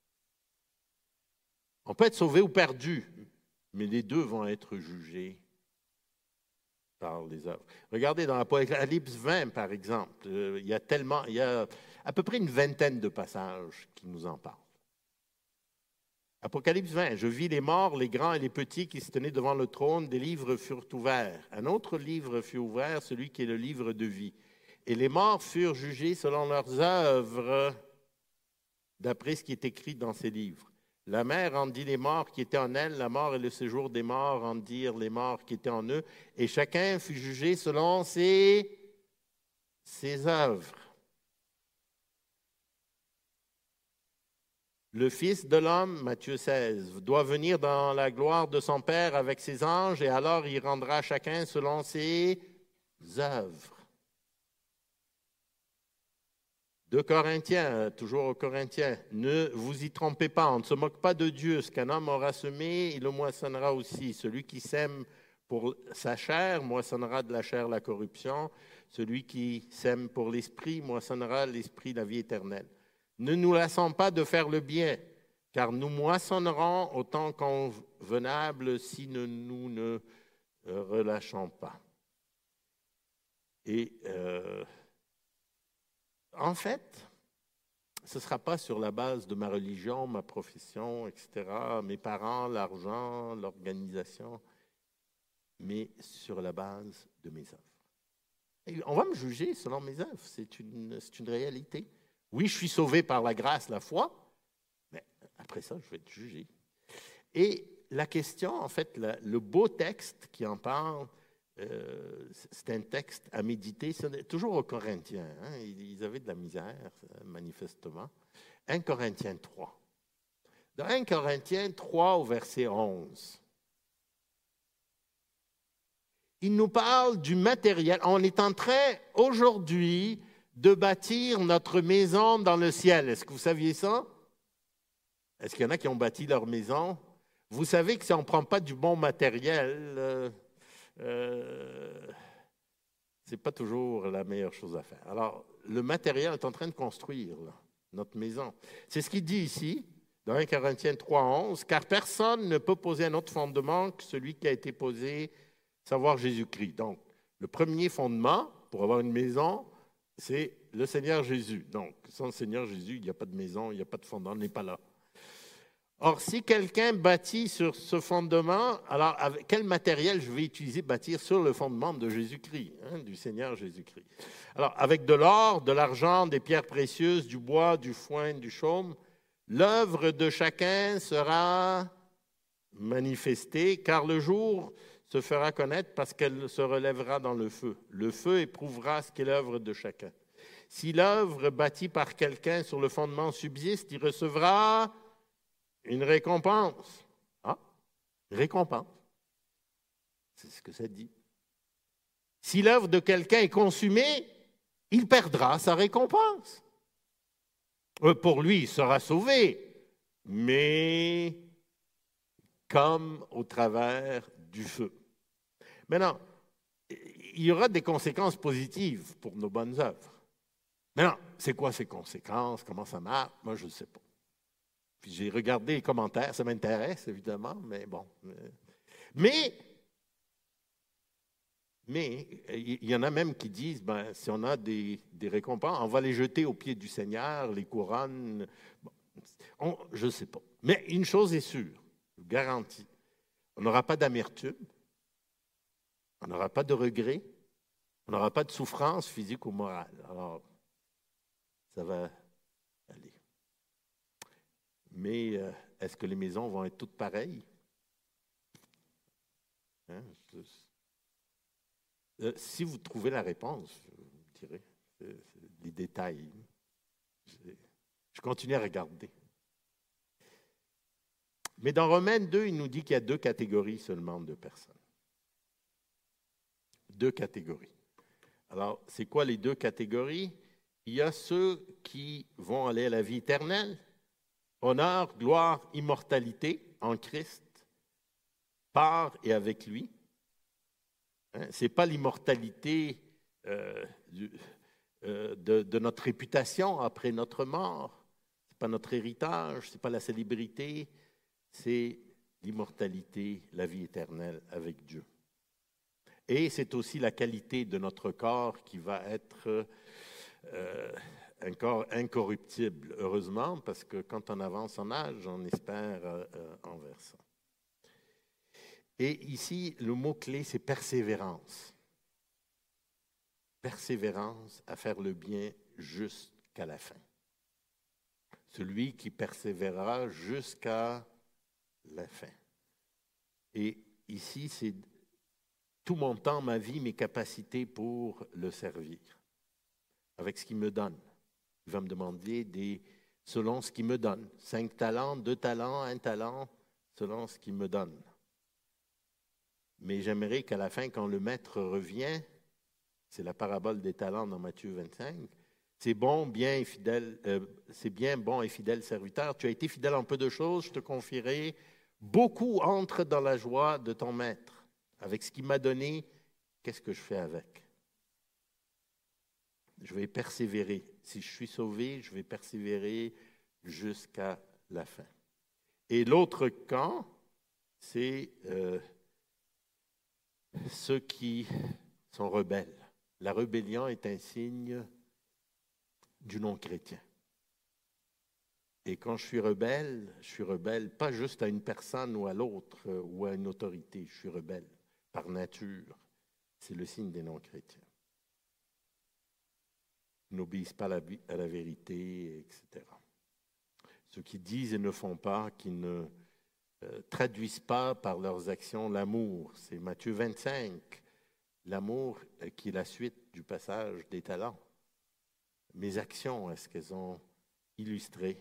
On peut être sauvé ou perdu, mais les deux vont être jugés par les œuvres. Regardez dans l'Apocalypse 20, par exemple, euh, il y a tellement, il y a à peu près une vingtaine de passages qui nous en parlent. Apocalypse 20, je vis les morts, les grands et les petits qui se tenaient devant le trône, des livres furent ouverts. Un autre livre fut ouvert, celui qui est le livre de vie. Et les morts furent jugés selon leurs œuvres, d'après ce qui est écrit dans ces livres. La mer en dit les morts qui étaient en elle, la mort et le séjour des morts en dirent les morts qui étaient en eux, et chacun fut jugé selon ses, ses œuvres. Le Fils de l'homme, Matthieu 16, doit venir dans la gloire de son Père avec ses anges, et alors il rendra chacun selon ses œuvres. De Corinthiens, toujours aux Corinthiens, ne vous y trompez pas, on ne se moque pas de Dieu. Ce qu'un homme aura semé, il le moissonnera aussi. Celui qui sème pour sa chair moissonnera de la chair la corruption. Celui qui sème pour l'esprit moissonnera l'esprit la vie éternelle. Ne nous lassons pas de faire le bien, car nous moissonnerons au temps convenable si nous ne relâchons pas. Euh, en fait, ce ne sera pas sur la base de ma religion, ma profession, etc., mes parents, l'argent, l'organisation, mais sur la base de mes œuvres. on va me juger selon mes œuvres, c'est une, une réalité. Oui, je suis sauvé par la grâce, la foi, mais après ça, je vais être jugé. Et la question, en fait, le beau texte qui en parle, euh, c'est un texte à méditer, toujours aux Corinthiens. Hein, ils avaient de la misère, manifestement. 1 Corinthiens 3. Dans 1 Corinthiens 3 au verset 11, il nous parle du matériel. On est en train aujourd'hui de bâtir notre maison dans le ciel. Est-ce que vous saviez ça? Est-ce qu'il y en a qui ont bâti leur maison? Vous savez que si on ne prend pas du bon matériel, euh, euh, ce n'est pas toujours la meilleure chose à faire. Alors, le matériel est en train de construire notre maison. C'est ce qu'il dit ici, dans 1 Corinthiens 3, 11, car personne ne peut poser un autre fondement que celui qui a été posé, savoir Jésus-Christ. Donc, le premier fondement pour avoir une maison, c'est le Seigneur Jésus. Donc, sans le Seigneur Jésus, il n'y a pas de maison, il n'y a pas de fondement, on n'est pas là. Or, si quelqu'un bâtit sur ce fondement, alors avec quel matériel je vais utiliser bâtir sur le fondement de Jésus-Christ, hein, du Seigneur Jésus-Christ? Alors, avec de l'or, de l'argent, des pierres précieuses, du bois, du foin, du chaume, l'œuvre de chacun sera manifestée, car le jour se fera connaître parce qu'elle se relèvera dans le feu. Le feu éprouvera ce qu'est l'œuvre de chacun. Si l'œuvre bâtie par quelqu'un sur le fondement subsiste, il recevra une récompense. Ah, récompense. C'est ce que ça dit. Si l'œuvre de quelqu'un est consumée, il perdra sa récompense. Euh, pour lui, il sera sauvé, mais comme au travers du feu. Maintenant, il y aura des conséquences positives pour nos bonnes œuvres. Maintenant, c'est quoi ces conséquences? Comment ça marche? Moi, je ne sais pas. Puis j'ai regardé les commentaires, ça m'intéresse évidemment, mais bon. Euh, mais, mais il y en a même qui disent, ben, si on a des, récompenses, on va les jeter aux pieds du Seigneur, les couronnes. je ne sais pas. Mais une chose est sûre, je vous garantis, on n'aura pas d'amertume, on n'aura pas de regret, on n'aura pas de souffrance physique ou morale. Alors, ça va. Mais euh, est-ce que les maisons vont être toutes pareilles? Hein, euh, si vous trouvez la réponse, je dirais, les détails. Je continue à regarder. Mais dans Romaines 2, il nous dit qu'il y a deux catégories seulement de personnes. Deux catégories. Alors, c'est quoi les deux catégories? Il y a ceux qui vont aller à la vie éternelle, honneur, gloire, immortalité en Christ, par et avec lui. Hein, Ce n'est pas l'immortalité euh, euh, de, notre réputation après notre mort, ce n'est pas notre héritage, ce n'est pas la célébrité, c'est l'immortalité, la vie éternelle avec Dieu. Et c'est aussi la qualité de notre corps qui va être euh, un corps incorruptible, heureusement, parce que quand on avance en âge, on espère euh, en versant. Et ici, le mot-clé, c'est persévérance. Persévérance à faire le bien jusqu'à la fin. Celui qui persévérera jusqu'à la fin. Et ici, c'est tout mon temps, ma vie, mes capacités pour le servir, avec ce qu'il me donne. Il va me demander des, selon ce qu'il me donne. Cinq talents, deux talents, un talent, selon ce qu'il me donne. Mais j'aimerais qu'à la fin, quand le maître revient, c'est la parabole des talents dans Matthieu 25, c'est bon, bien et fidèle, euh, c'est bien, bon et fidèle serviteur. Tu as été fidèle en peu de choses, je te confierai Beaucoup entrent dans la joie de ton maître. Avec ce qu'il m'a donné, qu'est-ce que je fais avec? Je vais persévérer. Si je suis sauvé, je vais persévérer jusqu'à la fin. Et l'autre camp, c'est euh, ceux qui sont rebelles. La rébellion est un signe du non-chrétien. Et quand je suis rebelle, je suis rebelle pas juste à une personne ou à l'autre euh, ou à une autorité, je suis rebelle par nature. C'est le signe des non-chrétiens. N'obéissent pas à la, vérité, etc. Ceux qui disent et ne font pas, qui ne euh, traduisent pas par leurs actions l'amour. C'est Matthieu 25. L'amour qui est la suite du passage des talents. Mes actions, est-ce qu'elles ont illustré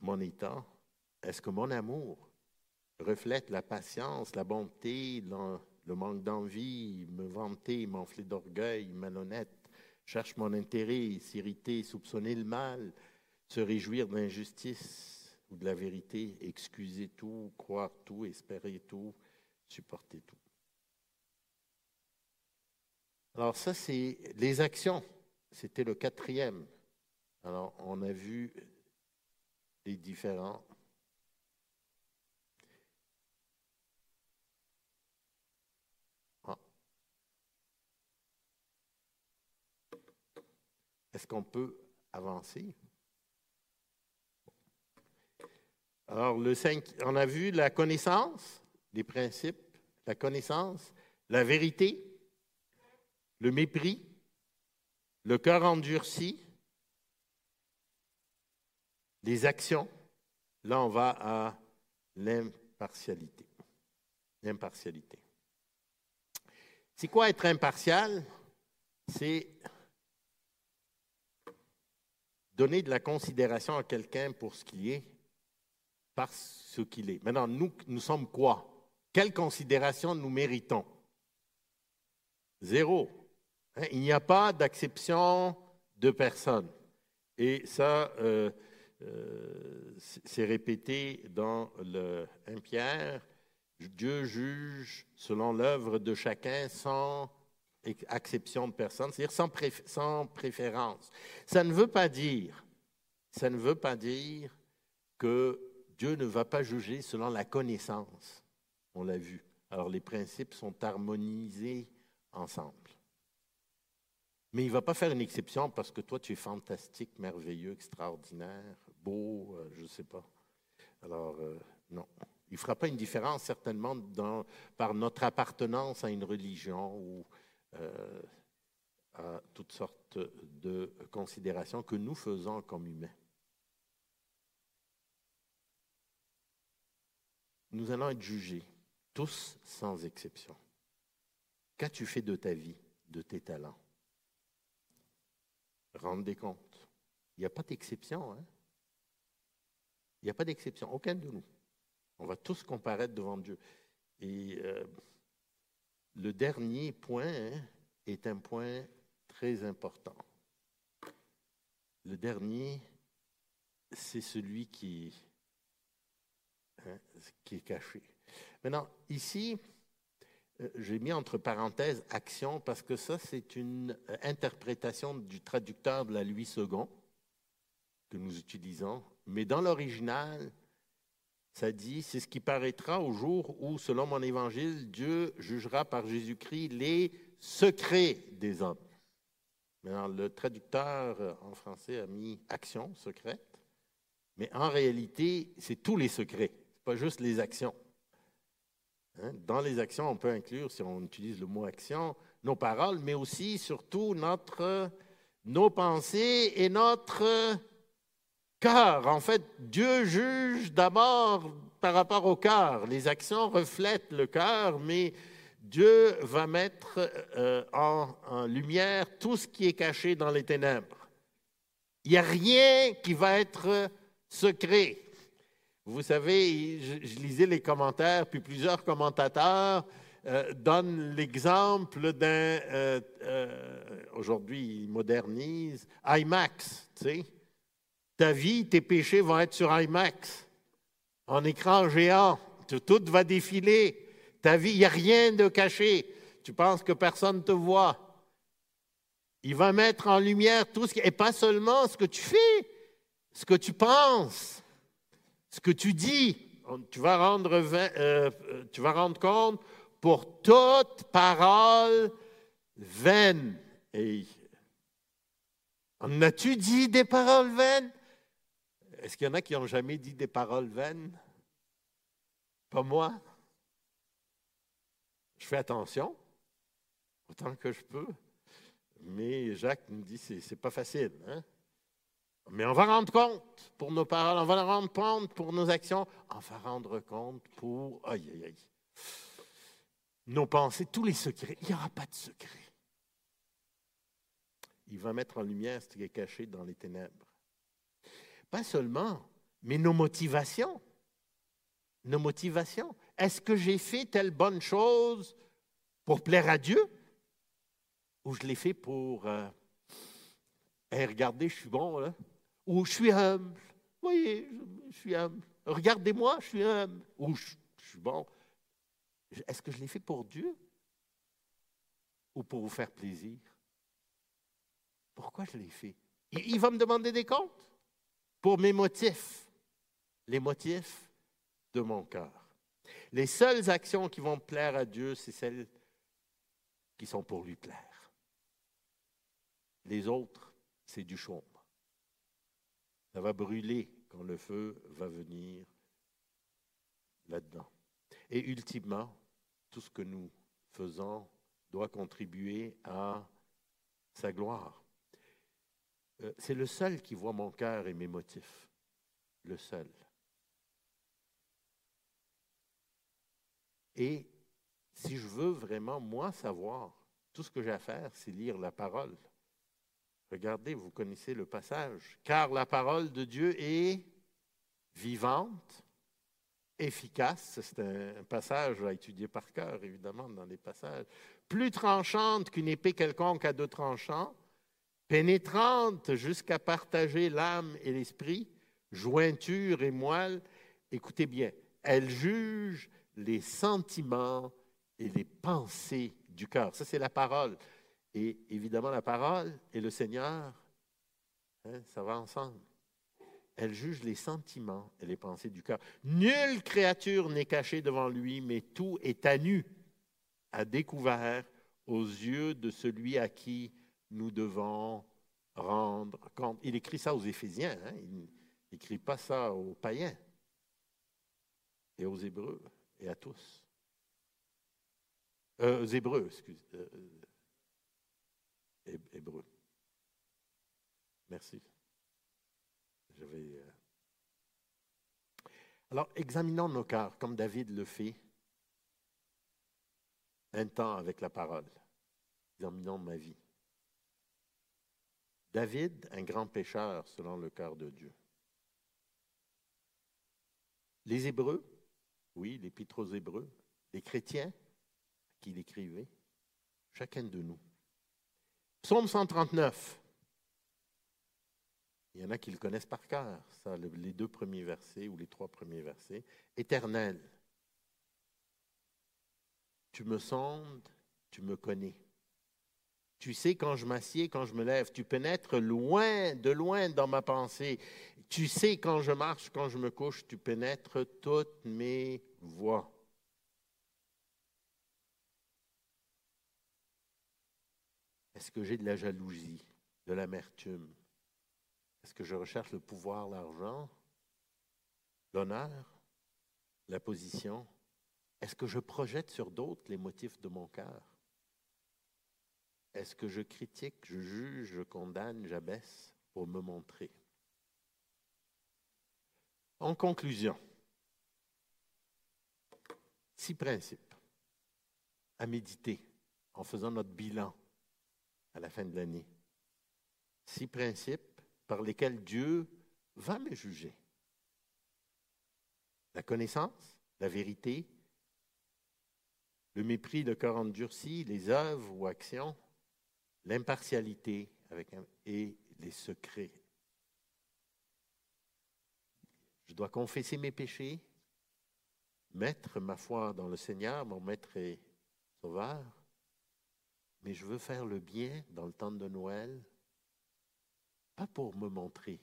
mon état? Est-ce que mon amour reflète la patience, la bonté, le, manque d'envie, me vanter, m'enfler d'orgueil, malhonnête, cherche mon intérêt, s'irriter, soupçonner le mal, se réjouir de l'injustice ou de la vérité, excuser tout, croire tout, espérer tout, supporter tout. Alors ça, c'est les actions. C'était le quatrième. Alors, on a vu les différents. Ah. Est-ce qu'on peut avancer? Alors, le 5, on a vu la connaissance, les principes, la connaissance, la vérité, le mépris, le cœur endurci, les actions, là, on va à l'impartialité. L'impartialité. C'est quoi être impartial? C'est donner de la considération à quelqu'un pour ce qu'il est, par ce qu'il est. Maintenant, nous, nous sommes quoi? Quelle considération nous méritons? Zéro. Hein, il n'y a pas d'acception de personne. Et ça, euh, euh, c'est répété dans le 1 Pierre, Dieu juge selon l'œuvre de chacun sans acception de personne, c'est-à-dire sans, préférence. Ça ne veut pas dire, ça ne veut pas dire que Dieu ne va pas juger selon la connaissance. On l'a vu. Alors les principes sont harmonisés ensemble. Mais il ne va pas faire une exception parce que toi, tu es fantastique, merveilleux, extraordinaire, beau, euh, je ne sais pas. Alors, euh, non. Il ne fera pas une différence certainement par notre appartenance à une religion ou euh, à toutes sortes de considérations que nous faisons comme humains. Nous allons être jugés, tous sans exception. Qu'as-tu fait de ta vie, de tes talents? Rendre des comptes. Il n'y a pas d'exception. Hein? Il n'y a pas d'exception, aucun de nous. On va tous comparaître devant Dieu. Euh, le dernier point hein, est un point très important. Le dernier, c'est celui qui, hein, est caché. Maintenant, ici, euh, j'ai mis entre parenthèses action parce que ça, c'est une euh, interprétation du traducteur de la Louis II que nous utilisons. Mais dans l'original, ça dit, c'est ce qui paraîtra au jour où, selon mon évangile, Dieu jugera par Jésus-Christ les secrets des hommes. Maintenant, le traducteur en français a mis action secrète, mais en réalité, c'est tous les secrets, pas juste les actions. Hein? Dans les actions, on peut inclure, si on utilise le mot action, nos paroles, mais aussi, surtout, notre, nos pensées et notre cœur. En fait, Dieu juge d'abord par rapport au cœur. Les actions reflètent le cœur, mais Dieu va mettre euh, en, lumière tout ce qui est caché dans les ténèbres. Il n'y a rien qui va être secret. Vous savez, je, lisais les commentaires, puis plusieurs commentateurs euh, donnent l'exemple d'un, euh, aujourd'hui ils modernisent, IMAX, tu sais. Ta vie, tes péchés vont être sur IMAX, en écran géant, tout va défiler. Ta vie, il n'y a rien de caché. Tu penses que personne ne te voit. Il va mettre en lumière tout ce qui... Et pas seulement ce que tu fais, ce que tu penses, ce que tu dis. Tu vas rendre, euh, tu vas rendre compte pour toute parole vaine. En as-tu dit des paroles vaines? Est-ce qu'il y en a qui n'ont jamais dit des paroles vaines? Pas moi. Je fais attention, autant que je peux. Mais Jacques me dit, c'est, n'est pas facile. Hein? Mais on va rendre compte pour nos paroles, on va rendre compte pour nos actions, on va rendre compte pour aïe, aïe, aïe. nos pensées, tous les secrets. Il n'y aura pas de secret. Il va mettre en lumière ce qui est caché dans les ténèbres. Pas seulement, mais nos motivations. Nos motivations. Est-ce que j'ai fait telle bonne chose pour plaire à Dieu? Ou je l'ai fait pour euh, regardez, je suis bon, là. Ou je suis humble. Voyez, je, suis humble. Regardez-moi, je suis humble. Ou je suis bon. Est-ce que je l'ai fait pour Dieu? Ou pour vous faire plaisir? Pourquoi je l'ai fait? Il va me demander des comptes? Pour mes motifs, les motifs de mon cœur. Les seules actions qui vont plaire à Dieu, c'est celles qui sont pour lui plaire. Les autres, c'est du chaume. Ça va brûler quand le feu va venir là-dedans. Et ultimement, tout ce que nous faisons doit contribuer à sa gloire. Euh, c'est le seul qui voit mon cœur et mes motifs. Le seul. Et si je veux vraiment, moi, savoir, tout ce que j'ai à faire, c'est lire la parole. Regardez, vous connaissez le passage. Car la parole de Dieu est vivante, efficace. C'est un passage à étudier par cœur, évidemment, dans les passages. Plus tranchante qu'une épée quelconque à deux tranchants, pénétrante jusqu'à partager l'âme et l'esprit, jointure et moelle. Écoutez bien, elle juge les sentiments et les pensées du cœur. Ça, c'est la parole. Et évidemment, la parole et le Seigneur, hein, ça va ensemble. Elle juge les sentiments et les pensées du cœur. Nulle créature n'est cachée devant lui, mais tout est à nu, à découvert aux yeux de celui à qui nous devons rendre compte. Il écrit ça aux Éphésiens, hein? il n'écrit pas ça aux païens et aux Hébreux et à tous. Euh, aux Hébreux, excusez. Euh, hébreu. Merci. Je vais. Euh, alors, examinons nos cœurs comme David le fait un temps avec la parole. Examinons ma vie. David, un grand pécheur selon le cœur de Dieu. Les Hébreux, oui, l'Épître aux Hébreux, les chrétiens qui l'écrivaient, chacun de nous. Psaume 139. Il y en a qui le connaissent par cœur, ça, les deux premiers versets ou les trois premiers versets. Éternel, tu me sondes, tu me connais. Tu sais quand je m'assieds, quand je me lève. Tu pénètres loin, de loin dans ma pensée. Tu sais quand je marche, quand je me couche. Tu pénètres toutes mes voies. Est-ce que j'ai de la jalousie, de l'amertume? Est-ce que je recherche le pouvoir, l'argent, l'honneur, la position? Est-ce que je projette sur d'autres les motifs de mon cœur? Est-ce que je critique, je juge, je condamne, j'abaisse pour me montrer? En conclusion, six principes à méditer en faisant notre bilan à la fin de l'année. Six principes par lesquels Dieu va me juger. La connaissance, la vérité, le mépris, le cœur endurci, les œuvres ou actions, l'impartialité et les secrets. Je dois confesser mes péchés, mettre ma foi dans le Seigneur, mon maître et sauveur, mais je veux faire le bien dans le temps de Noël, pas pour me montrer,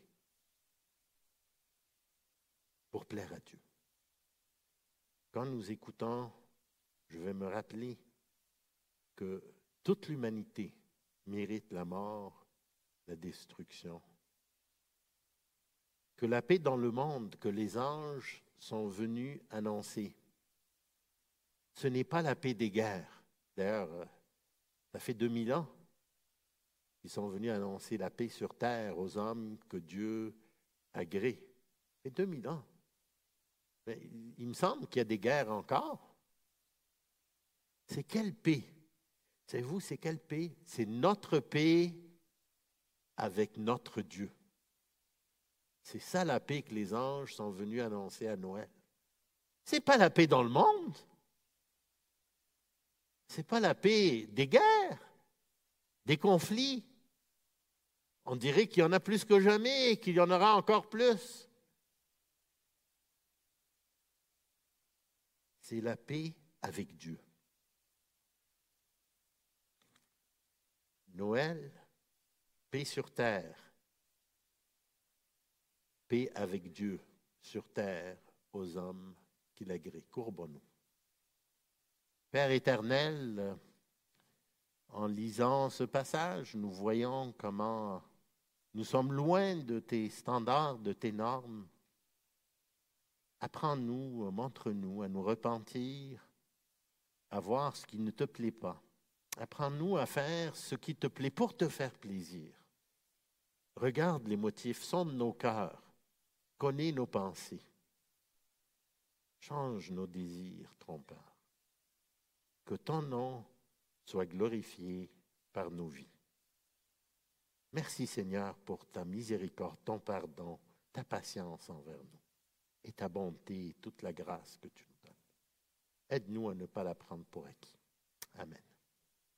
pour plaire à Dieu. Quand nous écoutons, je vais me rappeler que toute l'humanité mérite la mort, la destruction. Que la paix dans le monde que les anges sont venus annoncer, ce n'est pas la paix des guerres. D'ailleurs, ça fait 2000 ans qu'ils sont venus annoncer la paix sur terre aux hommes que Dieu a gré. Ça fait 2000 ans. Mais il me semble qu'il y a des guerres encore. C'est quelle paix? Savez-vous, c'est quelle paix? C'est notre paix avec notre Dieu. C'est ça la paix que les anges sont venus annoncer à Noël. Ce n'est pas la paix dans le monde. Ce n'est pas la paix des guerres, des conflits. On dirait qu'il y en a plus que jamais et qu'il y en aura encore plus. C'est la paix avec Dieu. Noël, paix sur terre, paix avec Dieu sur terre aux hommes qui l'agréent. Courbons-nous. Père éternel, en lisant ce passage, nous voyons comment nous sommes loin de tes standards, de tes normes. Apprends-nous, montre-nous à nous repentir, à voir ce qui ne te plaît pas. Apprends-nous à faire ce qui te plaît pour te faire plaisir. Regarde les motifs, sonde nos cœurs, connais nos pensées. Change nos désirs trompeurs que ton nom soit glorifié par nos vies. Merci Seigneur pour ta miséricorde, ton pardon, ta patience envers nous et ta bonté et toute la grâce que tu nous donnes. Aide-nous à ne pas la prendre pour acquis.